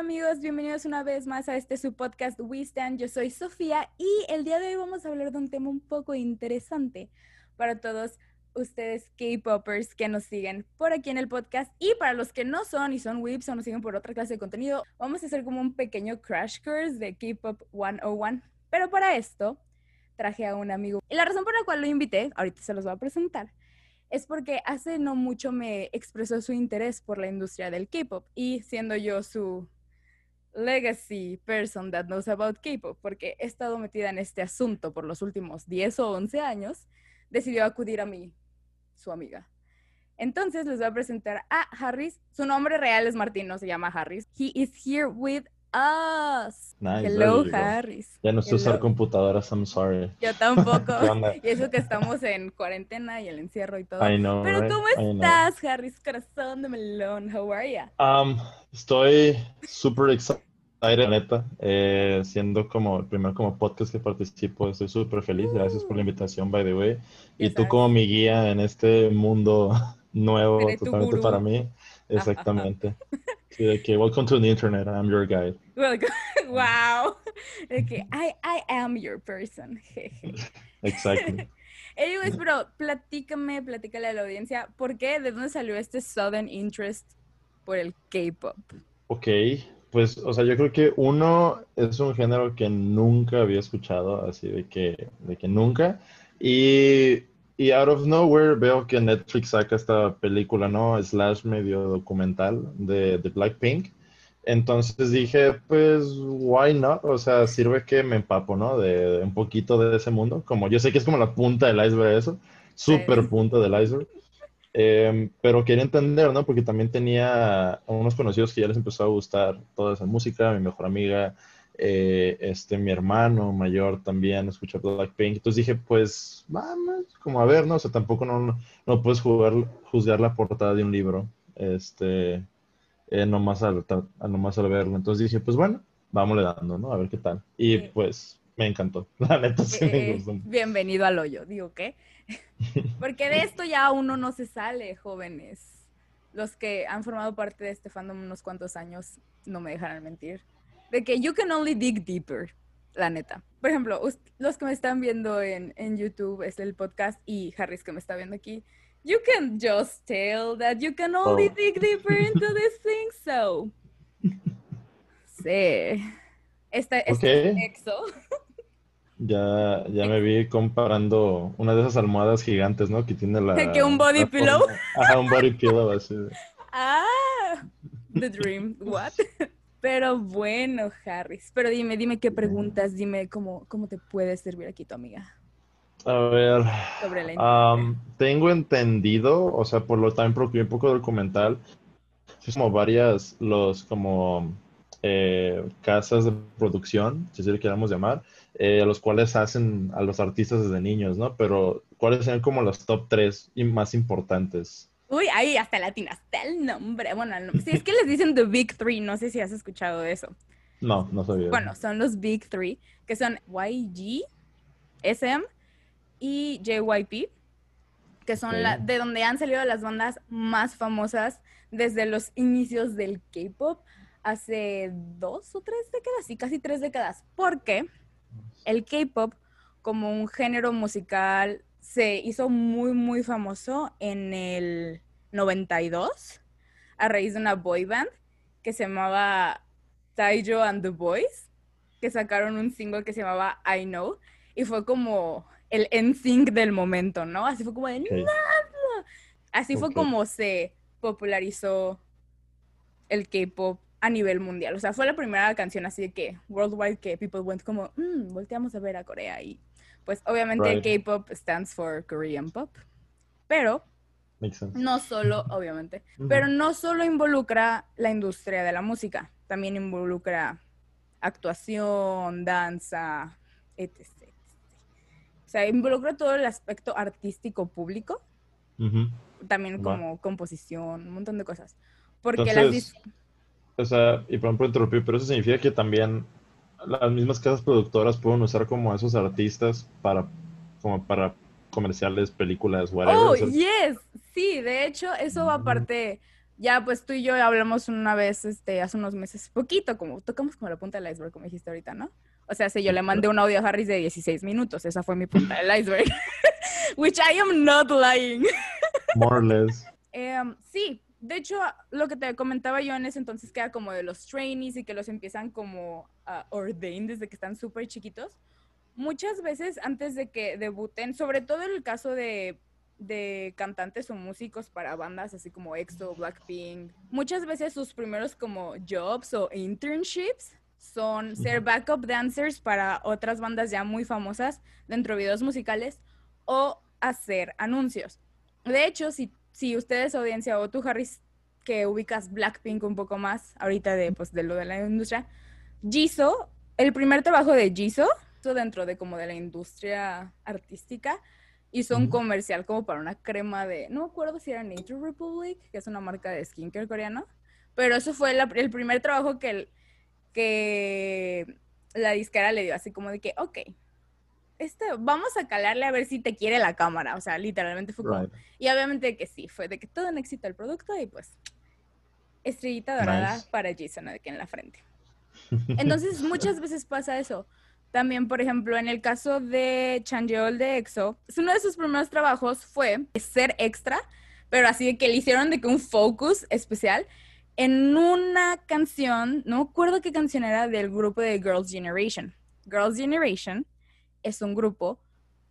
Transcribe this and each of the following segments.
amigos, bienvenidos una vez más a este su podcast We Stand. Yo soy Sofía y el día de hoy vamos a hablar de un tema un poco interesante para todos ustedes K-popers que nos siguen por aquí en el podcast y para los que no son y son whips o nos siguen por otra clase de contenido, vamos a hacer como un pequeño crash course de K-pop 101. Pero para esto traje a un amigo. Y la razón por la cual lo invité, ahorita se los voy a presentar, es porque hace no mucho me expresó su interés por la industria del K-pop y siendo yo su legacy person that knows about K-pop, porque he estado metida en este asunto por los últimos 10 o 11 años, decidió acudir a mí, su amiga. Entonces les voy a presentar a Harris. Su nombre real es Martín, no se llama Harris. He is here with us. Nice, Hello, you. Harris. Ya no sé Hello. usar computadoras, I'm sorry. Yo tampoco. Y eso que estamos en cuarentena y el encierro y todo. I know, Pero right? ¿cómo estás, Harris? Corazón de melón. How are ya? Um, estoy súper excited, la neta, eh, siendo como el primer como podcast que participo, estoy súper feliz, gracias por la invitación, by the way. Y tú sabes. como mi guía en este mundo nuevo, totalmente para mí, exactamente. Sí, de que welcome to the internet, I'm your guide. Welcome. wow. De que I, I am your person. Exactly. Anyways, pero platícame, platícale a la audiencia, ¿por qué? ¿De dónde salió este sudden interest por el K-pop? Ok, pues, o sea, yo creo que uno es un género que nunca había escuchado, así de que, de que nunca. Y, y out of nowhere veo que Netflix saca esta película, ¿no? Slash medio documental de, de Blackpink. Entonces dije, pues, why not? O sea, sirve que me empapo, ¿no? De, de un poquito de ese mundo. Como yo sé que es como la punta del iceberg eso, súper punta del iceberg. Em, pero quería entender, ¿no? Porque también tenía unos conocidos que ya les empezó a gustar toda esa música, mi mejor amiga, eh, este, mi hermano mayor también escucha Blackpink. Entonces dije, pues, vamos, como a ver, ¿no? O sea, tampoco no, no, puedes jugar, juzgar la portada de un libro, este, eh, nomás al, nomás al verlo. Entonces dije, pues bueno, vámonos dando, ¿no? A ver qué tal. Y pues, me encantó. La neta sí me Eh, gustó. bienvenido al hoyo, digo qué. Porque de esto ya uno no se sale, jóvenes. Los que han formado parte de este fandom unos cuantos años no me dejarán mentir. De que you can only dig deeper, la neta. Por ejemplo, los que me están viendo en, en YouTube es el podcast y Harris que me está viendo aquí. You can just tell that you can only Oh. dig deeper into this thing, so. Sí. Este, este Ok. exo. Ya, ya me vi comparando una de esas almohadas gigantes, ¿no? Que tiene la... ¿Que un body la pillow? Ajá, un body pillow así. Ah, The Dream. What? Pero bueno, Harris. Pero dime, dime qué preguntas, dime cómo, cómo te puede servir aquí tu amiga A ver, sobre la am, tengo entendido, o sea, por lo también procuré un poco documental, es como varias, los como eh, casas de producción, si así le queramos llamar, eh, a los cuales hacen a los artistas desde niños, ¿no? Pero, ¿cuáles serían como los top tres y más importantes? Uy, ahí hasta latinaste el nombre. Bueno, el nombre. Sí, es que les dicen The Big Three. No sé si has escuchado de eso. No, no sabía. Bueno, son los Big Three, que son YG, SM y JYP, que son la, de donde han salido las bandas más famosas desde los inicios del K-pop hace dos o tres décadas, sí, casi tres décadas, porque el K-pop como un género musical se hizo muy, muy famoso en el 92 a raíz de una boy band que se llamaba Taiyo and the Boys, que sacaron un single que se llamaba I Know, y fue como el NSYNC del momento, ¿no? Así fue como de. Así fue como se popularizó el K-pop a nivel mundial. O sea, fue la primera canción así de que worldwide que people went como, "Mm, volteamos a ver a Corea y pues obviamente Right. K-pop stands for Korean pop, pero no solo, obviamente, Ujú. pero no solo involucra la industria de la música, también involucra actuación, danza, etc. etc. O sea, involucra todo el aspecto artístico público, Ujú. también Va. como composición, un montón de cosas. Porque las Entonces, dis- o sea, y por interrumpir, pero eso significa que también las mismas casas productoras pueden usar como a esos artistas para, como para comerciales, películas, whatever. Oh, o sea, yes, sí, de hecho, eso va Mm. parte ya pues tú y yo hablamos una vez, este, hace unos meses, poquito, como tocamos como la punta del iceberg, como dijiste ahorita, ¿no? O sea, si yo le mandé un audio a Harris de 16 minutos, esa fue mi punta del iceberg. Which I am not lying. More or less. Em, sí, de hecho, lo que te comentaba yo en ese entonces que era como de los trainees y que los empiezan como a ordain desde que están súper chiquitos. Muchas veces antes de que debuten, sobre todo en el caso de de cantantes o músicos para bandas así como EXO, Blackpink. Muchas veces sus primeros como jobs o internships son ser backup dancers para otras bandas ya muy famosas dentro de videos musicales o hacer anuncios. De hecho, si, si ustedes audiencia o tú, Harris, que ubicas Blackpink un poco más ahorita de, pues, de lo de la industria, Jisoo, el primer trabajo de Jisoo dentro de como de la industria artística Hizo un comercial como para una crema de, no me acuerdo si era Nature Republic, que es una marca de skincare coreano, pero eso fue el primer trabajo que, el, que la disquera le dio, así como de que, ok, este, vamos a calarle a ver si te quiere la cámara, o sea, literalmente fue como, y obviamente que sí, fue de que todo un éxito el producto y pues estrellita dorada para Jason que en la frente. Entonces muchas veces pasa eso. También, por ejemplo, en el caso de Changeol de EXO, uno de sus primeros trabajos fue ser extra, pero así de que le hicieron de que un focus especial en una canción, no me acuerdo qué canción era del grupo de Girls' Generation. Girls' Generation es un grupo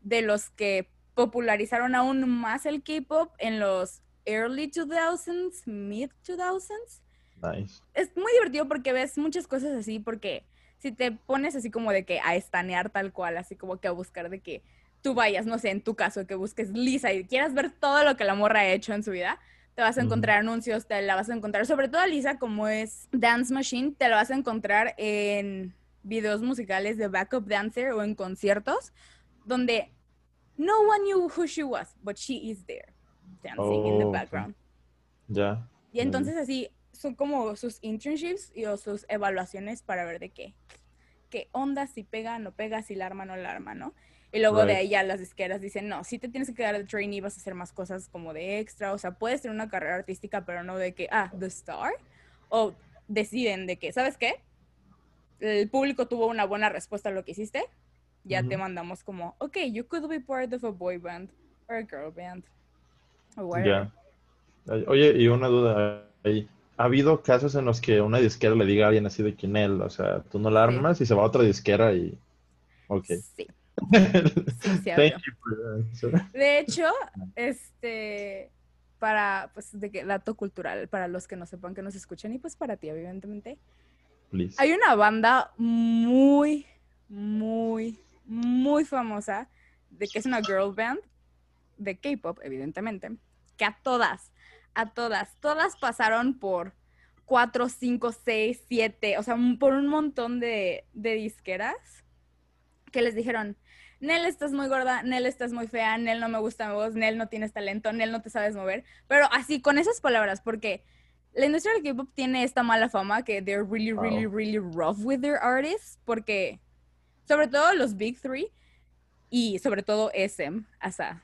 de los que popularizaron aún más el K-pop en los early 2000s, mid 2000s. Nice. Es muy divertido porque ves muchas cosas así, porque si te pones así como de que a estanear tal cual, así como que a buscar de que tú vayas, no sé, en tu caso, que busques Lisa y quieras ver todo lo que la morra ha hecho en su vida, te vas a encontrar anuncios, te la vas a encontrar, sobre todo a Lisa, como es Dance Machine, te lo vas a encontrar en videos musicales de backup dancer o en conciertos, donde no one knew who she was, but she is there, dancing in the background. Ya. Y entonces así, son como sus internships y o sus evaluaciones para ver de qué, qué onda, si pega, no pega, si la arma, no la arma, ¿no? Y luego de ahí ya las disqueras dicen, no, si te tienes que quedar de trainee, vas a hacer más cosas como de extra, o sea, puedes tener una carrera artística, pero no de que, ah, the star, o deciden de que, ¿sabes qué? El público tuvo una buena respuesta a lo que hiciste, ya te mandamos como, ok, you could be part of a boy band or a girl band. Ya. Oye, y una duda ahí ha habido casos en los que una disquera le diga a alguien así de quién él, o sea, tú no la armas y se va a otra disquera y... Ok. Sí. de hecho, este, para, pues, de que, dato cultural, para los que no sepan que nos escuchan y pues para ti, evidentemente. Hay una banda muy, muy, muy famosa, de que es una girl band, de K-pop, evidentemente, que a todas, a todas. Todas pasaron por cuatro, cinco, seis, siete, o sea, por un montón de, disqueras que les dijeron, Nel, estás muy gorda, Nel, estás muy fea, Nel, no me gusta mi voz, Nel, no tienes talento, Nel, no te sabes mover. Pero así, con esas palabras, porque la industria del K-pop tiene esta mala fama que they're really, really, really rough with their artists, porque sobre todo los Big Three y sobre todo SM as a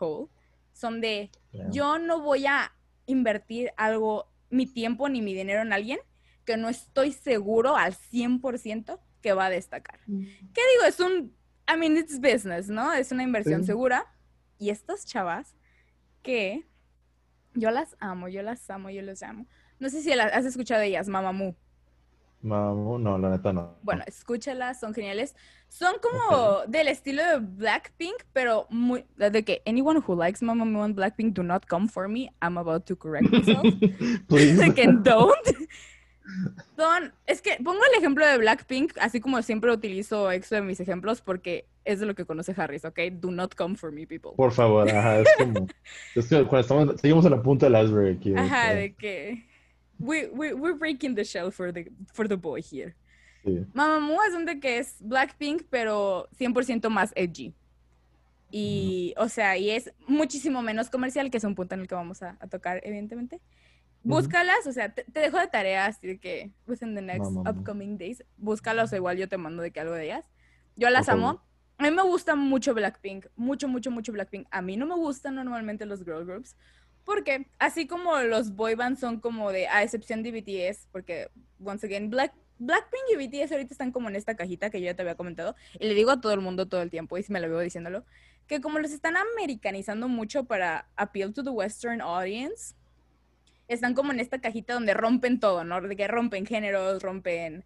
whole, son de, yo no voy a invertir algo, mi tiempo ni mi dinero en alguien que no estoy seguro al 100% que va a destacar. Mm. ¿Qué digo? Es un, I mean, it's business, ¿no? Es una inversión segura. Y estas chavas que yo las amo, yo las amo, yo las amo. No sé si las has escuchado de ellas, Mamamoo. No, la neta no. Bueno, escúchalas, son geniales. Son como del estilo de Blackpink, pero muy de que anyone who likes Mamamoo and Blackpink do not come for me. I'm about to correct myself. de que don't. Son, es que pongo el ejemplo de Blackpink, así como siempre utilizo EXO en mis ejemplos, porque es de lo que conoce Harris, ¿ok? Do not come for me, people. Por favor, ajá, es como, es que cuando estamos, seguimos a la punta del iceberg aquí. Ajá, de que we, we, we're breaking the shell for the, for the boy here. Sí. Mamamoo es donde que es Blackpink, pero 100% más edgy. Y, o sea, y es muchísimo menos comercial, que es un punto en el que vamos a, tocar, evidentemente. Búscalas, o sea, te, dejo de tareas de que within the next upcoming days, búscalas o igual yo te mando de que algo de ellas. Yo las amo. A mí me gusta mucho Blackpink, mucho, mucho, mucho Blackpink. A mí no me gustan normalmente los girl groups Porque así como los boy bands son como de, a excepción de BTS, porque, once again, Black, Blackpink y BTS ahorita están como en esta cajita que yo ya te había comentado, y le digo a todo el mundo todo el tiempo, y si me lo veo diciéndolo, que como los están americanizando mucho para appeal to the western audience, están como en esta cajita donde rompen todo, ¿no? De que rompen géneros, rompen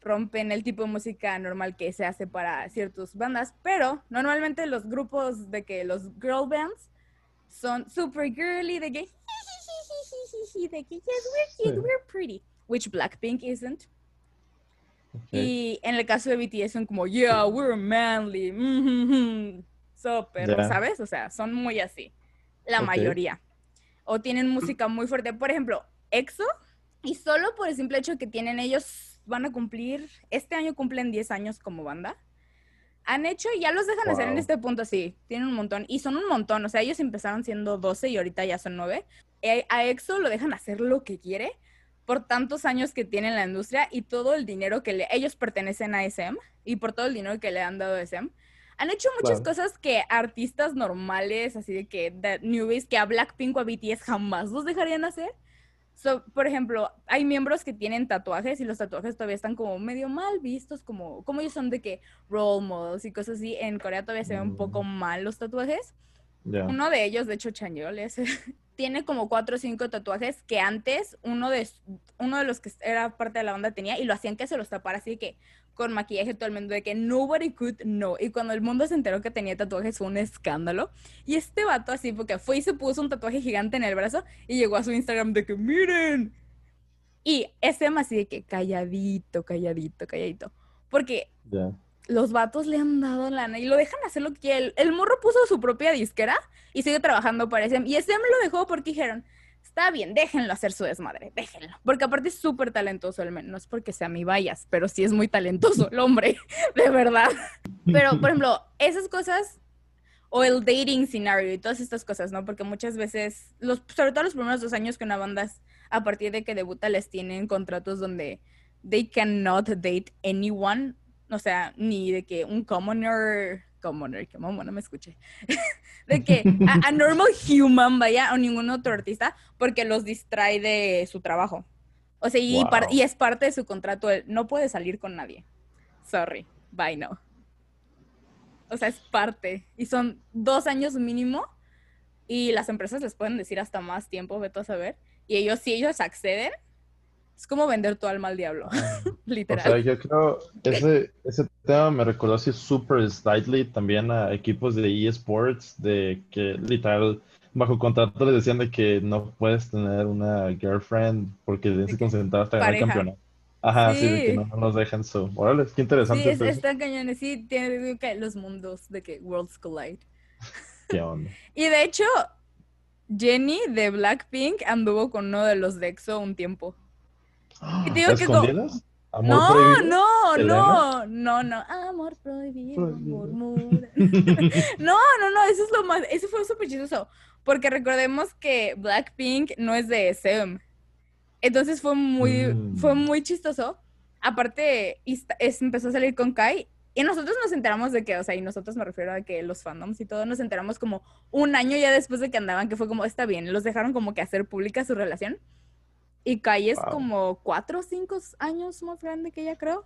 rompen el tipo de música normal que se hace para ciertas bandas, pero normalmente los grupos de que los girl bands son super girly, de que de que yes, we're cute, we're pretty, which Blackpink isn't. Y en el caso de BTS son como, yeah, we're manly, mm so, pero, ¿sabes? O sea, son muy así, la mayoría. O tienen música muy fuerte. Por ejemplo, EXO, y solo por el simple hecho que tienen ellos van a cumplir, este año cumplen 10 años como banda. Han hecho, y ya los dejan hacer en este punto, sí, tienen un montón. Y son un montón, o sea, ellos empezaron siendo 12 y ahorita ya son 9. Eh, a EXO lo dejan hacer lo que quiere por tantos años que tiene en la industria y todo el dinero que le, ellos pertenecen a SM y por todo el dinero que le han dado a SM. Han hecho muchas cosas que artistas normales, así de que newbies, que a Blackpink o a BTS jamás los dejarían hacer. So, por ejemplo, hay miembros que tienen tatuajes y los tatuajes todavía están como medio mal vistos, como, como ellos son de que role models y cosas así. En Corea todavía se ven un poco mm. mal los tatuajes. Uno de ellos, de hecho, Chanyeol, tiene como cuatro o cinco tatuajes que antes uno de, uno de los que era parte de la banda tenía y lo hacían que se los tapara así que con maquillaje todo el mundo de que nobody could know. Y cuando el mundo se enteró que tenía tatuajes fue un escándalo. Y este vato así, porque fue y se puso un tatuaje gigante en el brazo y llegó a su Instagram de que miren. Y ese más así de que calladito, calladito, calladito. Porque los vatos le han dado lana y lo dejan hacer lo que quiere. El, morro puso su propia disquera y sigue trabajando para SM. Y SM lo dejó porque dijeron, está bien, déjenlo hacer su desmadre, déjenlo. Porque aparte es súper talentoso, al menos, no es porque sea mi vayas, pero sí es muy talentoso el hombre, de verdad. Pero, por ejemplo, esas cosas, o el dating scenario y todas estas cosas, ¿no? Porque muchas veces, los, sobre todo los primeros dos años que una banda, a partir de que debuta, les tienen contratos donde they cannot date anyone, o sea, ni de que un commoner commoner, que mamá no me escuché, de que a, normal human, vaya, o ningún otro artista, porque los distrae de su trabajo. O sea, y, y es parte de su contrato, no puede salir con nadie. Sorry, bye no. O sea, es parte. Y son dos años mínimo. Y las empresas les pueden decir hasta más tiempo, vete a saber. Y ellos, si ellos acceden, es como vender tu alma al diablo, literal. O sea, yo creo, ese, ese tema me recordó así súper slightly también a equipos de eSports, de que literal, bajo contrato les decían de que no puedes tener una girlfriend porque tienes que concentrar hasta ganar el campeonato. Ajá, sí. de que no, nos dejan eso. Órale, qué interesante. Sí, están cañones, sí, tiene que los mundos de que Worlds Collide. ¿Qué onda? y de hecho, Jenny de Blackpink anduvo con uno de los Dexo un tiempo. Y digo que no, no, no, no, no, amor prohibido, no, no, no, eso es lo más, eso fue súper chistoso, porque recordemos que Blackpink no es de SM, entonces fue muy, mm. fue muy chistoso, aparte es, empezó a salir con Kai, y nosotros nos enteramos de que, o sea, y nosotros me refiero a que los fandoms y todo, nos enteramos como un año ya después de que andaban, que fue como, está bien, los dejaron como que hacer pública su relación, y Kai es como cuatro o cinco años más grande que ella, creo.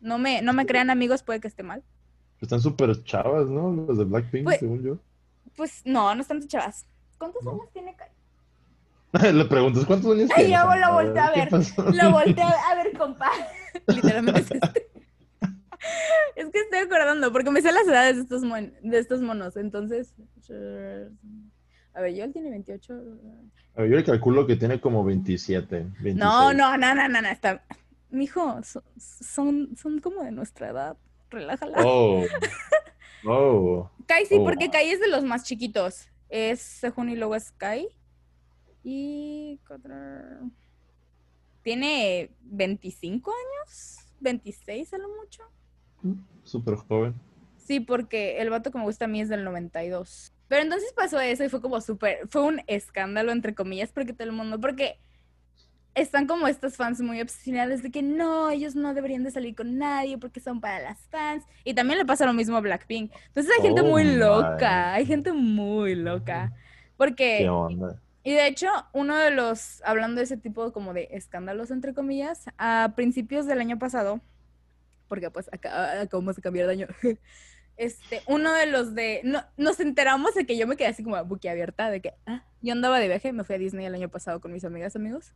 No me, no me crean amigos, puede que esté mal. Están súper chavas, ¿no? Los de Blackpink, pues, según yo. Pues no, no están chavas. ¿Cuántos años tiene Kai? Le preguntas cuántos años tiene. Ay, yo lo volteé a ver. Lo volteé a ver, compa. Literalmente es este. Es que estoy acordando, porque me sé las edades de estos, de estos monos. Entonces. A ver, yo él tiene 28. A ver, yo le calculo que tiene como 27. 26. No, no, no, no, no, no, está. Mijo, son, son, como de nuestra edad. Relájala. Oh. Oh. Kai sí, oh. porque Kai es de los más chiquitos. Es Sejun y luego es Kai. Y. Tiene 25 años. 26 a lo mucho. Mm, súper joven. Sí, porque el vato que me gusta a mí es del 92. Pero entonces pasó eso y fue como súper, fue un escándalo, entre comillas, porque todo el mundo, porque están como estos fans muy obsesionados de que no, ellos no deberían de salir con nadie porque son para las fans. Y también le pasa lo mismo a Blackpink. Entonces hay gente muy oh loca, hay gente muy loca. Porque Y de hecho, uno de los, hablando de ese tipo como de escándalos, entre comillas, a principios del año pasado, porque pues acá acabamos de cambiar de año, este, uno de los de, no, nos enteramos de que yo me quedé así como abierta, de que, ah, yo andaba de viaje, me fui a Disney el año pasado con mis amigas, amigos.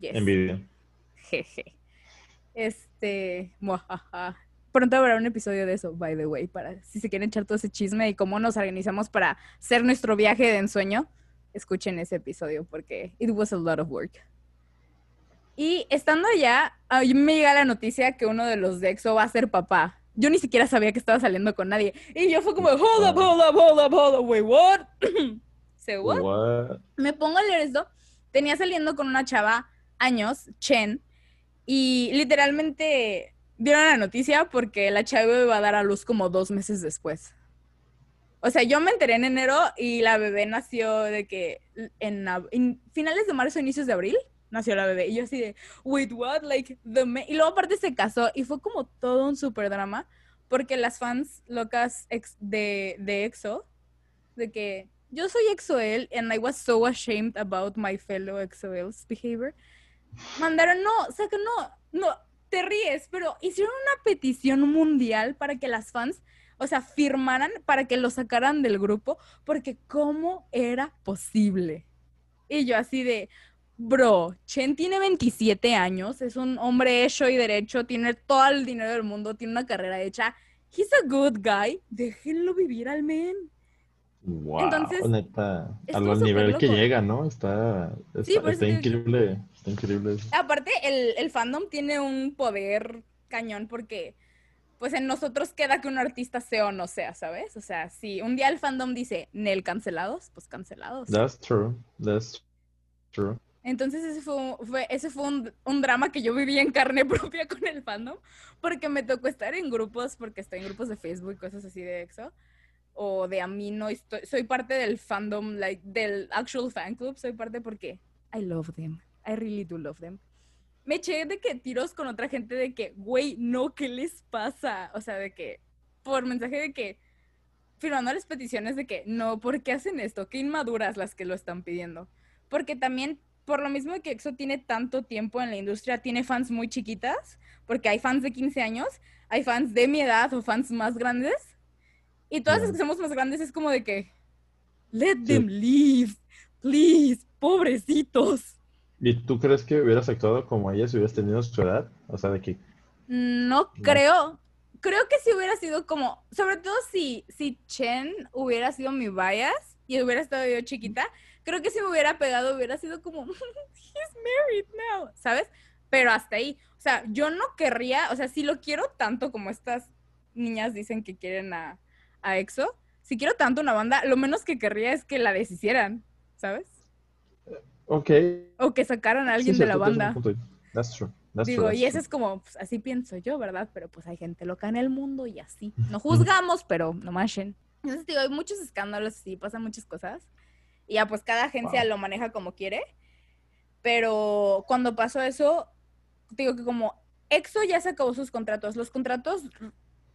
Envidia. Jeje. Este, muajaja. Pronto habrá un episodio de eso, by the way, para si se quieren echar todo ese chisme y cómo nos organizamos para hacer nuestro viaje de ensueño escuchen ese episodio porque it was a lot of work. Y estando allá, a mí me llega la noticia que uno de los de EXO va a ser papá. Yo ni siquiera sabía que estaba saliendo con nadie. Y yo fue como, hold up, hold up, hold up, hold up, wait, what? ¿Se what? Me pongo a leer esto. Tenía saliendo con una chava años, Chen, y literalmente dieron la noticia porque la chava iba a dar a luz como dos meses después. O sea, yo me enteré en enero y la bebé nació de que en, finales de marzo, inicios de abril, nació la bebé. Y yo así de, wait, what? Like, the Y luego aparte se casó y fue como todo un super drama porque las fans locas de, de EXO, de que yo soy EXO-L and I was so ashamed about my fellow EXO-L's behavior, mandaron, no, o sea que no, no, te ríes, pero hicieron una petición mundial para que las fans o sea, firmaran para que lo sacaran del grupo, porque ¿cómo era posible? Y yo así de, bro, Chen tiene 27 años, es un hombre hecho y derecho, tiene todo el dinero del mundo, tiene una carrera hecha. He's a good guy, déjenlo vivir al men. Wow, Entonces, neta, al nivel que llega, ¿no? Está, está, increíble, está increíble. Aparte, el, el fandom tiene un poder cañón porque pues en nosotros queda que un artista sea o no sea, ¿sabes? O sea, si un día el fandom dice Nel cancelados, pues cancelados. That's true, that's true. Entonces ese fue, ese fue un, drama que yo viví en carne propia con el fandom, porque me tocó estar en grupos, porque estoy en grupos de Facebook cosas así de EXO, o de Amino, estoy, soy parte del fandom, like, del actual fan club, soy parte porque I love them, I really do love them me eché de que tiros con otra gente de que, güey, no, ¿qué les pasa? O sea, de que, por mensaje de que, firmando las peticiones de que, no, ¿por qué hacen esto? Qué inmaduras las que lo están pidiendo. Porque también, por lo mismo que EXO tiene tanto tiempo en la industria, tiene fans muy chiquitas, porque hay fans de 15 años, hay fans de mi edad o fans más grandes. Y todas las que somos más grandes es como de que, let them leave, please, pobrecitos. ¿Y tú crees que hubieras actuado como ella si hubieras tenido su edad? O sea, de que... No, creo. Creo que si hubiera sido como, sobre todo si, si Chen hubiera sido mi bias y hubiera estado yo chiquita, creo que si me hubiera pegado hubiera sido como, he's married now, ¿sabes? Pero hasta ahí. O sea, yo no querría, o sea, si lo quiero tanto como estas niñas dicen que quieren a, a EXO, si quiero tanto una banda, lo menos que querría es que la deshicieran, ¿sabes? Ok. O que sacaran a alguien de la banda. That's true. Digo, y eso es como, pues, así pienso yo, ¿verdad? Pero pues hay gente loca en el mundo y así. No juzgamos, pero no machen. Entonces, digo, hay muchos escándalos, sí, pasan muchas cosas. Y ya, pues cada agencia lo maneja como quiere. Pero cuando pasó eso, digo que como EXO ya se acabó sus contratos. Los contratos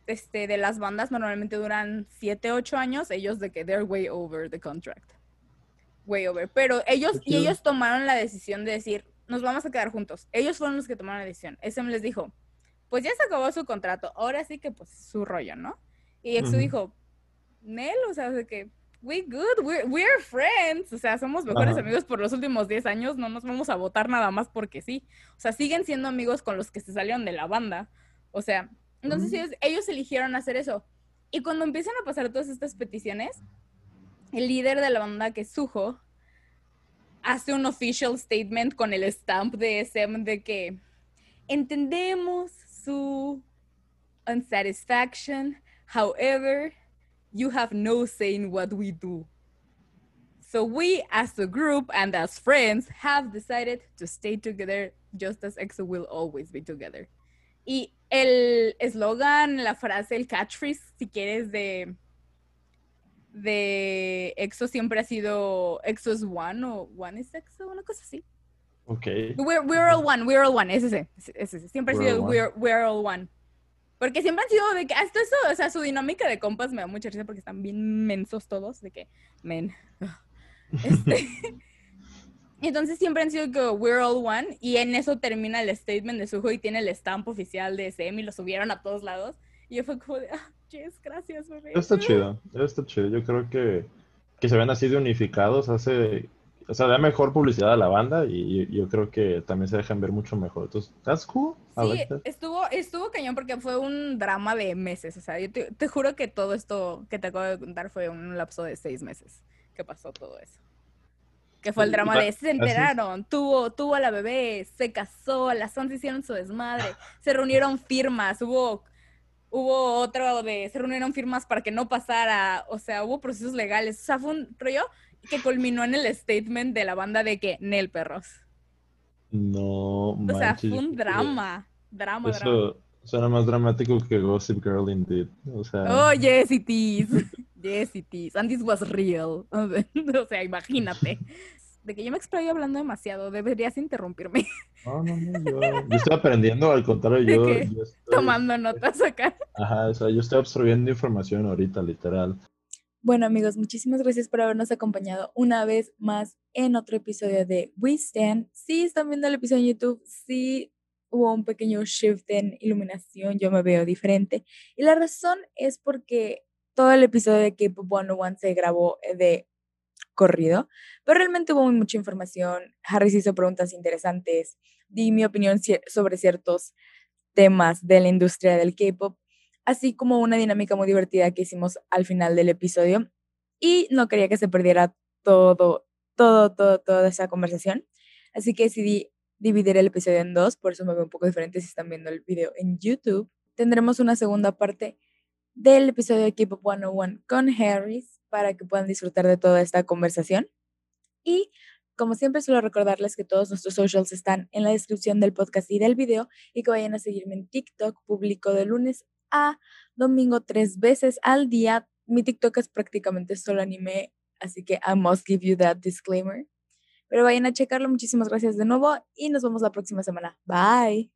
este, de las bandas normalmente duran 7, 8 años. Ellos de que they're way over the contract way over. Pero ellos, y ellos tomaron la decisión de decir, nos vamos a quedar juntos. Ellos fueron los que tomaron la decisión. SM les dijo, pues ya se acabó su contrato, ahora sí que pues su rollo, ¿no? Y EXO dijo, Nel, o sea, de que, we good, we're, we're friends, o sea, somos mejores amigos por los últimos 10 años, no nos vamos a votar nada más porque sí. O sea, siguen siendo amigos con los que se salieron de la banda. O sea, entonces ellos, ellos eligieron hacer eso. Y cuando empiezan a pasar todas estas peticiones, el líder de la banda, que es Suho, hace un official statement con el stamp de SM de que entendemos su unsatisfaction, however, you have no say in what we do. So we, as a group and as friends, have decided to stay together just as EXO will always be together. Y el eslogan, la frase, el catchphrase, si quieres, de de EXO siempre ha sido EXO is one o one is EXO, una cosa así. Ok. We're, we're all one, we're all one, ese, ese, ese. Siempre ha sido we're, we're, all one. Porque siempre han sido de que hasta eso, o sea, su dinámica de compas me da mucha risa porque están bien mensos todos, de que, men. Este, Entonces siempre han sido que we're all one y en eso termina el statement de Suho y tiene el stamp oficial de SM y lo subieron a todos lados. Y yo fue como de, ah, Jess, gracias, bebé. Está chido, está chido. Yo creo que, que se ven así de unificados hace, o sea, da mejor publicidad a la banda y, y yo creo que también se dejan ver mucho mejor. Entonces, that's cool. Sí, like that. estuvo, estuvo cañón porque fue un drama de meses. O sea, yo te, te juro que todo esto que te acabo de contar fue un lapso de seis meses que pasó todo eso. Que fue el drama de se enteraron, tuvo, tuvo a la bebé, se casó, a las 11 hicieron su desmadre, se reunieron firmas, hubo, hubo otro de, se reunieron firmas para que no pasara, o sea, hubo procesos legales. O sea, fue un rollo que culminó en el statement de la banda de que Nel perros. No, O sea, manches, fue un drama, drama, drama. Eso suena más dramático que Gossip Girl indeed. O sea, Oh, yes, it is. Yes, it is. And this was real. O sea, imagínate. De que yo me explayo hablando demasiado, deberías interrumpirme no, no, no, yo, yo estoy aprendiendo, al contrario, yo estoy, tomando notas acá. ajá, o sea, yo estoy absorbiendo información ahorita, literal. Bueno, amigos, muchísimas gracias por habernos acompañado una vez más en otro episodio de We Stand. Si están viendo el episodio en YouTube, sí hubo un pequeño shift en iluminación, yo me veo diferente. Y la razón es porque todo el episodio de K-Pop 101 se grabó de corrido, pero realmente hubo mucha información. Harris hizo preguntas interesantes, di mi opinión sobre ciertos temas de la industria del K-pop, así como una dinámica muy divertida que hicimos al final del episodio. Y no quería que se perdiera todo, todo, todo, toda esa conversación. Así que decidí dividir el episodio en dos, por eso me veo un poco diferente si están viendo el video en YouTube. Tendremos una segunda parte del episodio de K-Pop 101 con Harris para que puedan disfrutar de toda esta conversación. Y como siempre, suelo recordarles que todos nuestros socials están en la descripción del podcast y del video y que vayan a seguirme en TikTok, publico de lunes a domingo tres veces al día. Mi TikTok es prácticamente solo anime, así que I must give you that disclaimer. Pero vayan a checarlo. Muchísimas gracias de nuevo y nos vemos la próxima semana. Bye.